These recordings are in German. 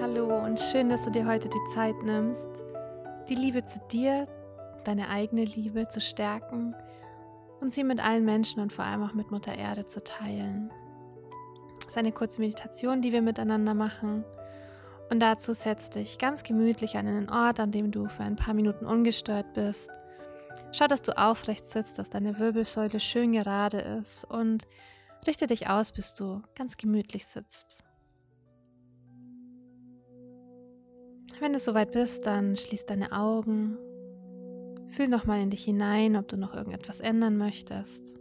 Hallo und schön, dass du dir heute die Zeit nimmst, die Liebe zu dir, deine eigene Liebe zu stärken und sie mit allen Menschen und vor allem auch mit Mutter Erde zu teilen. Das ist eine kurze Meditation, die wir miteinander machen. Und dazu setz dich ganz gemütlich an einen Ort, an dem du für ein paar Minuten ungestört bist. Schau, dass du aufrecht sitzt, dass deine Wirbelsäule schön gerade ist und richte dich aus, bis du ganz gemütlich sitzt. Wenn du soweit bist, dann schließ deine Augen. Fühl nochmal in dich hinein, ob du noch irgendetwas ändern möchtest.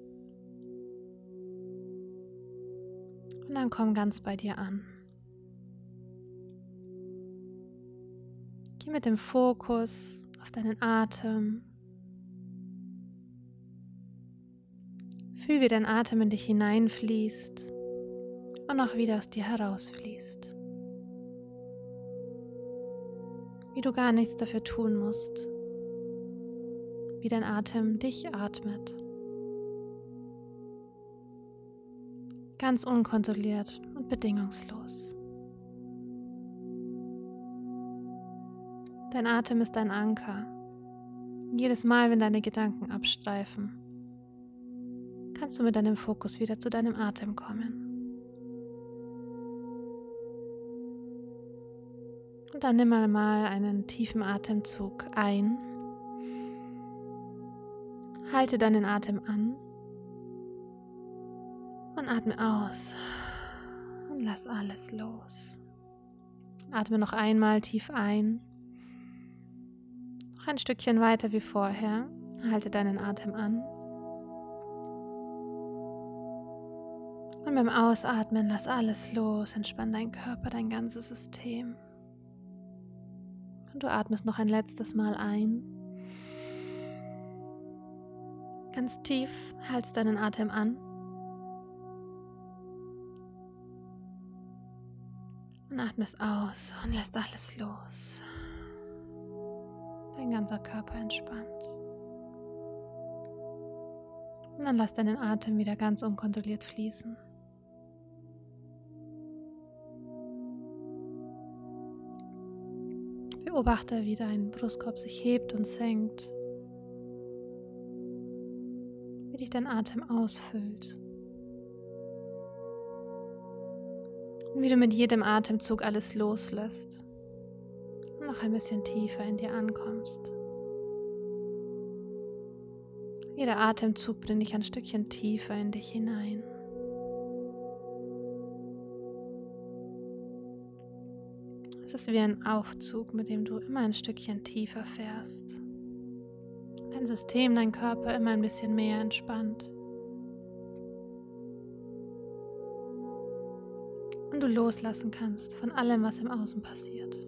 Und dann komm ganz bei dir an. Geh mit dem Fokus auf deinen Atem. Fühl, wie dein Atem in dich hineinfließt und auch wieder aus dir herausfließt. Wie du gar nichts dafür tun musst. Wie dein Atem dich atmet. Ganz unkontrolliert und bedingungslos. Dein Atem ist dein Anker. Jedes Mal, wenn deine Gedanken abstreifen, kannst du mit deinem Fokus wieder zu deinem Atem kommen. Und dann nimm mal einen tiefen Atemzug ein. Halte deinen Atem an und atme aus und lass alles los. Atme noch einmal tief ein. Noch ein Stückchen weiter wie vorher. Halte deinen Atem an. Und beim Ausatmen lass alles los, entspann deinen Körper, dein ganzes System. Und du atmest noch ein letztes Mal ein. Ganz tief hältst deinen Atem an. Und atmest aus und lässt alles los. Dein ganzer Körper entspannt. Und dann lass deinen Atem wieder ganz unkontrolliert fließen. Beobachte, wie dein Brustkorb sich hebt und senkt, wie dich dein Atem ausfüllt. Und wie du mit jedem Atemzug alles loslässt und noch ein bisschen tiefer in dir ankommst. Jeder Atemzug bringt dich ein Stückchen tiefer in dich hinein. Ist wie ein Aufzug, mit dem du immer ein Stückchen tiefer fährst. Dein System, dein Körper immer ein bisschen mehr entspannt. Und du loslassen kannst von allem, was im Außen passiert.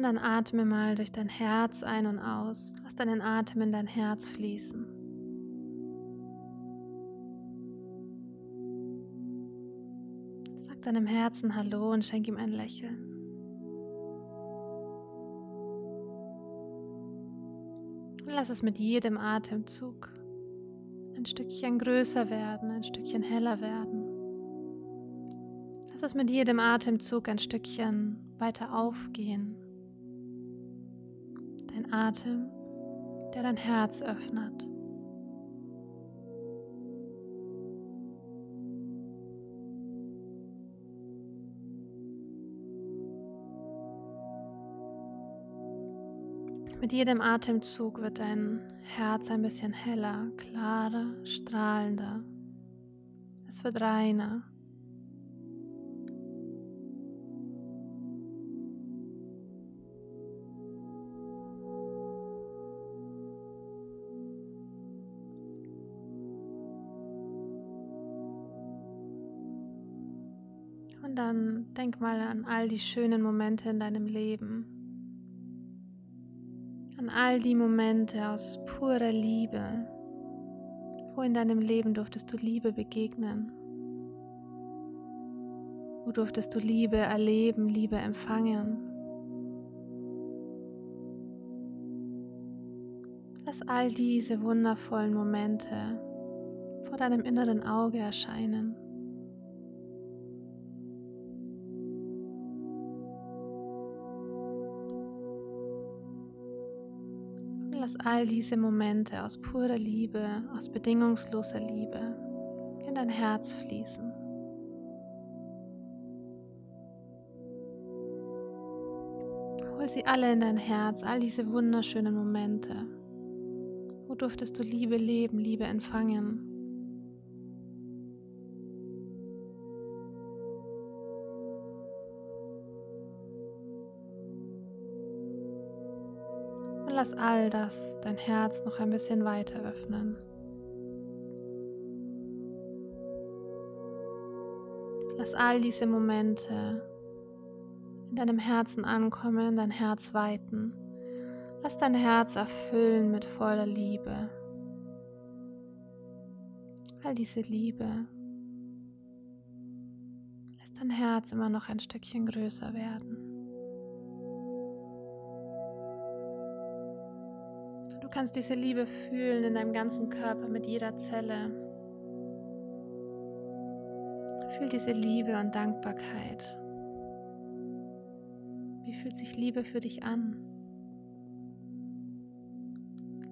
Und dann atme mal durch dein Herz ein und aus. Lass deinen Atem in dein Herz fließen. Sag deinem Herzen Hallo und schenk ihm ein Lächeln. Und lass es mit jedem Atemzug ein Stückchen größer werden, ein Stückchen heller werden. Lass es mit jedem Atemzug ein Stückchen weiter aufgehen. Dein Atem, der dein Herz öffnet. Mit jedem Atemzug wird dein Herz ein bisschen heller, klarer, strahlender. Es wird reiner. Und dann denk mal an all die schönen Momente in deinem Leben. An all die Momente aus purer Liebe. Wo in deinem Leben durftest du Liebe begegnen? Wo durftest du Liebe erleben, Liebe empfangen? Lass all diese wundervollen Momente vor deinem inneren Auge erscheinen. Lass all diese Momente aus purer Liebe, aus bedingungsloser Liebe in dein Herz fließen. Hol sie alle in dein Herz, all diese wunderschönen Momente. Wo durftest du Liebe leben, Liebe empfangen? Lass all das dein Herz noch ein bisschen weiter öffnen. Lass all diese Momente in deinem Herzen ankommen, dein Herz weiten. Lass dein Herz erfüllen mit voller Liebe. All diese Liebe lässt dein Herz immer noch ein Stückchen größer werden. Du kannst diese Liebe fühlen in deinem ganzen Körper mit jeder Zelle. Fühl diese Liebe und Dankbarkeit. Wie fühlt sich Liebe für dich an?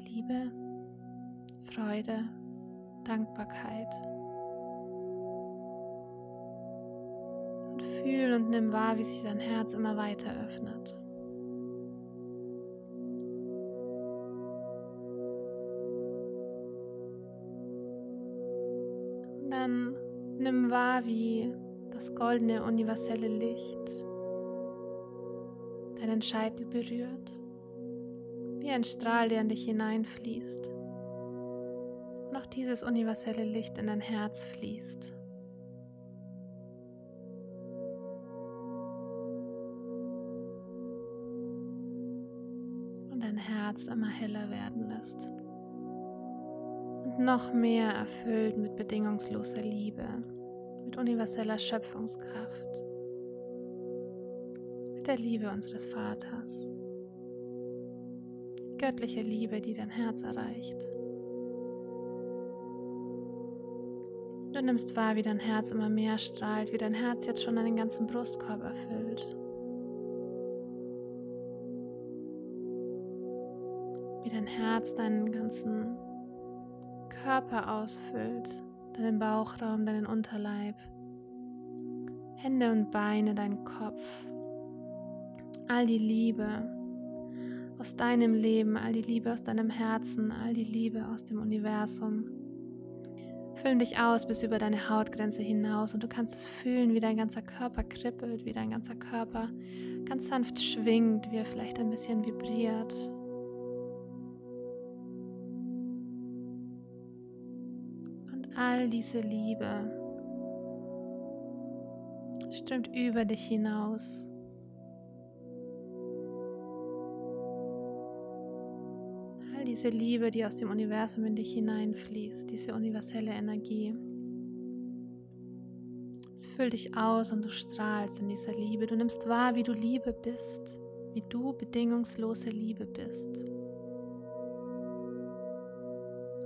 Liebe, Freude, Dankbarkeit. Und fühl und nimm wahr, wie sich dein Herz immer weiter öffnet. Wie das goldene universelle Licht deinen Scheitel berührt, wie ein Strahl, der in dich hineinfließt. Und auch dieses universelle Licht in dein Herz fließt. Und dein Herz immer heller werden lässt. Und noch mehr erfüllt mit bedingungsloser Liebe, mit universeller Schöpfungskraft der Liebe unseres Vaters. Göttliche Liebe, die dein Herz erreicht. Du nimmst wahr, wie dein Herz immer mehr strahlt, wie dein Herz jetzt schon deinen ganzen Brustkorb erfüllt. Wie dein Herz deinen ganzen Körper ausfüllt, deinen Bauchraum, deinen Unterleib, Hände und Beine, deinen Kopf, all die Liebe aus deinem Leben, all die Liebe aus deinem Herzen, all die Liebe aus dem Universum. Füllen dich aus bis über deine Hautgrenze hinaus und du kannst es fühlen, wie dein ganzer Körper kribbelt, wie dein ganzer Körper ganz sanft schwingt, wie er vielleicht ein bisschen vibriert. All diese Liebe strömt über dich hinaus diese Liebe, die aus dem Universum in dich hineinfließt, diese universelle Energie. Es füllt dich aus und du strahlst in dieser Liebe. Du nimmst wahr, wie du Liebe bist, wie du bedingungslose Liebe bist.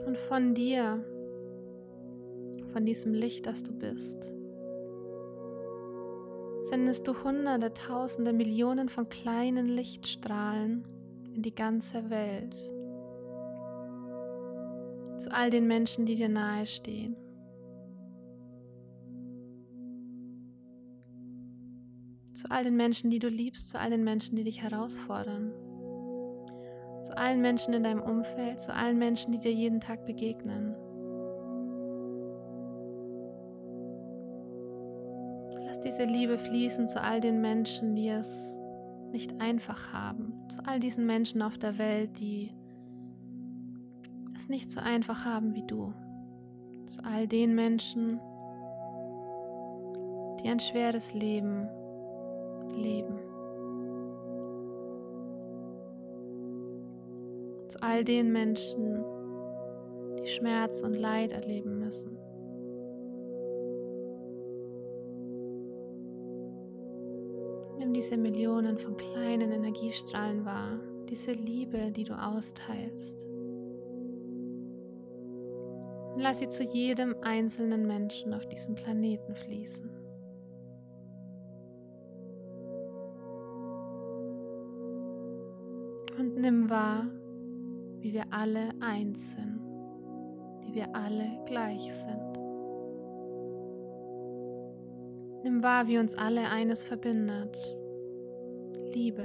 Und von dir, von diesem Licht, das du bist, sendest du hunderte, tausende, Millionen von kleinen Lichtstrahlen in die ganze Welt zu all den Menschen, die dir nahestehen. Zu all den Menschen, die du liebst, zu all den Menschen, die dich herausfordern. Zu allen Menschen in deinem Umfeld, zu allen Menschen, die dir jeden Tag begegnen. Diese Liebe fließen zu all den Menschen, die es nicht einfach haben, zu all diesen Menschen auf der Welt, die es nicht so einfach haben wie du. Zu all den Menschen, die ein schweres Leben leben. Zu all den Menschen, die Schmerz und Leid erleben müssen. Diese Millionen von kleinen Energiestrahlen wahr, diese Liebe, die du austeilst lass sie zu jedem einzelnen Menschen auf diesem Planeten fließen. Und nimm wahr, wie wir alle eins sind, wie wir alle gleich sind. Nimm wahr, wie uns alle eines verbindet. Liebe.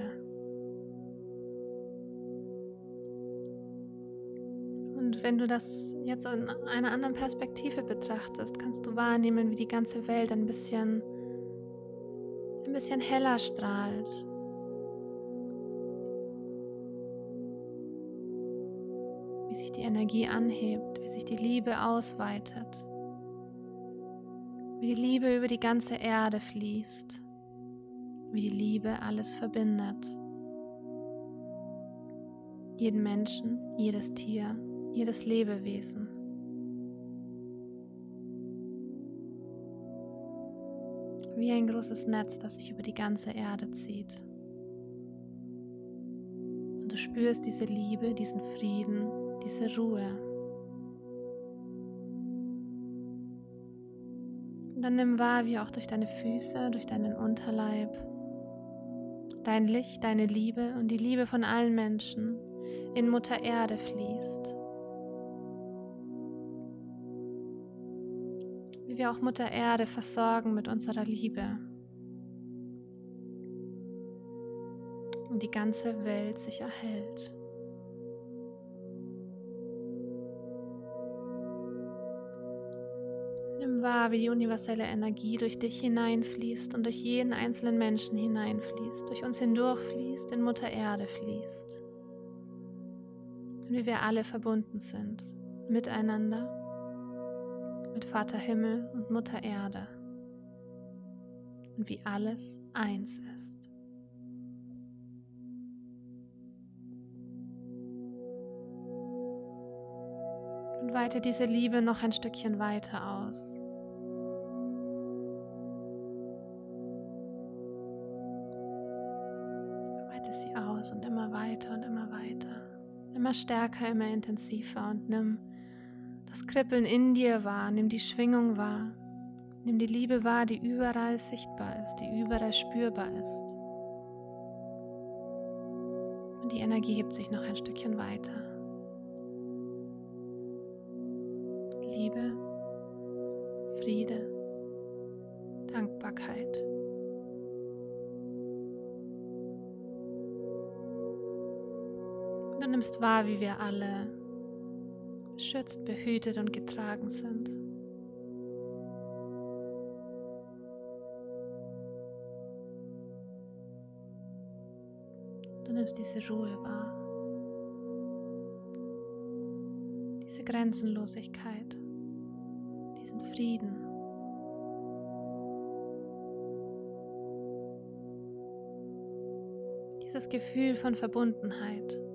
Und wenn du das jetzt in einer anderen Perspektive betrachtest, kannst du wahrnehmen, wie die ganze Welt ein bisschen, ein bisschen heller strahlt. Wie sich die Energie anhebt, wie sich die Liebe ausweitet. Wie die Liebe über die ganze Erde fließt. Wie die Liebe alles verbindet. Jeden Menschen, jedes Tier, jedes Lebewesen. Wie ein großes Netz, das sich über die ganze Erde zieht. Und du spürst diese Liebe, diesen Frieden, diese Ruhe. Und dann nimm wahr, wie auch durch deine Füße, durch deinen Unterleib, dein Licht, deine Liebe und die Liebe von allen Menschen in Mutter Erde fließt. wie wir auch Mutter Erde versorgen mit unserer Liebe. Und die ganze Welt sich erhält. Wahr, wie die universelle Energie durch dich hineinfließt und durch jeden einzelnen Menschen hineinfließt, durch uns hindurchfließt, in Mutter Erde fließt. Und wie wir alle verbunden sind, miteinander mit Vater Himmel und Mutter Erde und wie alles eins ist. Und weite diese Liebe noch ein Stückchen weiter aus. Immer stärker, immer intensiver und nimm das Kribbeln in dir wahr, nimm die Schwingung wahr, nimm die Liebe wahr, die überall sichtbar ist, die überall spürbar ist. Und die Energie hebt sich noch ein Stückchen weiter. Liebe, Friede, Dankbarkeit. Du nimmst wahr, wie wir alle beschützt, behütet und getragen sind. Du nimmst diese Ruhe wahr, diese Grenzenlosigkeit, diesen Frieden. Dieses Gefühl von Verbundenheit.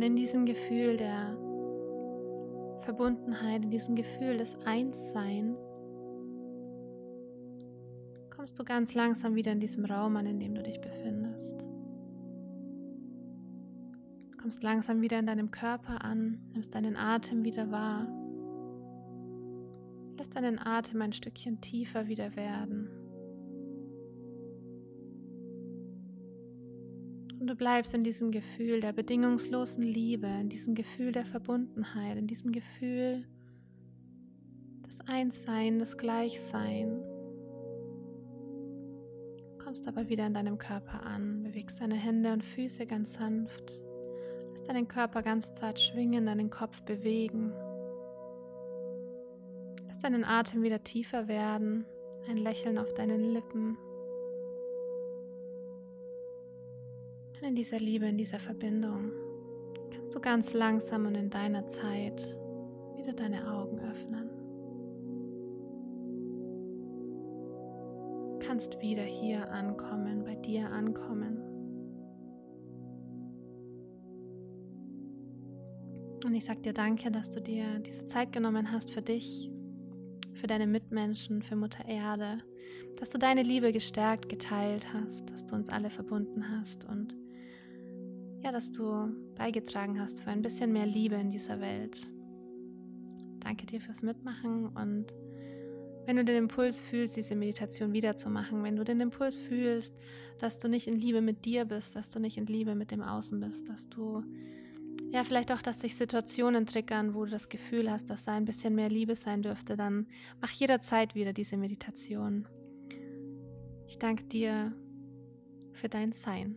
Und in diesem Gefühl der Verbundenheit, in diesem Gefühl des Einssein, kommst du ganz langsam wieder in diesem Raum an, in dem du dich befindest. Kommst langsam wieder in deinem Körper an, nimmst deinen Atem wieder wahr. Lass deinen Atem ein Stückchen tiefer wieder werden. Du bleibst in diesem Gefühl der bedingungslosen Liebe, in diesem Gefühl der Verbundenheit, in diesem Gefühl des Einssein, des Gleichsein. Du kommst aber wieder in deinem Körper an, bewegst deine Hände und Füße ganz sanft, lässt deinen Körper ganz zart schwingen, deinen Kopf bewegen. Lass deinen Atem wieder tiefer werden, ein Lächeln auf deinen Lippen. In dieser Liebe, in dieser Verbindung kannst du ganz langsam und in deiner Zeit wieder deine Augen öffnen. Kannst wieder hier ankommen, bei dir ankommen. Und ich sage dir danke, dass du dir diese Zeit genommen hast für dich, für deine Mitmenschen, für Mutter Erde, dass du deine Liebe gestärkt geteilt hast, dass du uns alle verbunden hast und ja, dass du beigetragen hast für ein bisschen mehr Liebe in dieser Welt. Danke dir fürs Mitmachen und wenn du den Impuls fühlst, diese Meditation wiederzumachen, wenn du den Impuls fühlst, dass du nicht in Liebe mit dir bist, dass du nicht in Liebe mit dem Außen bist, dass du ja vielleicht auch, dass sich Situationen triggern, wo du das Gefühl hast, dass da ein bisschen mehr Liebe sein dürfte, dann mach jederzeit wieder diese Meditation. Ich danke dir für dein Sein.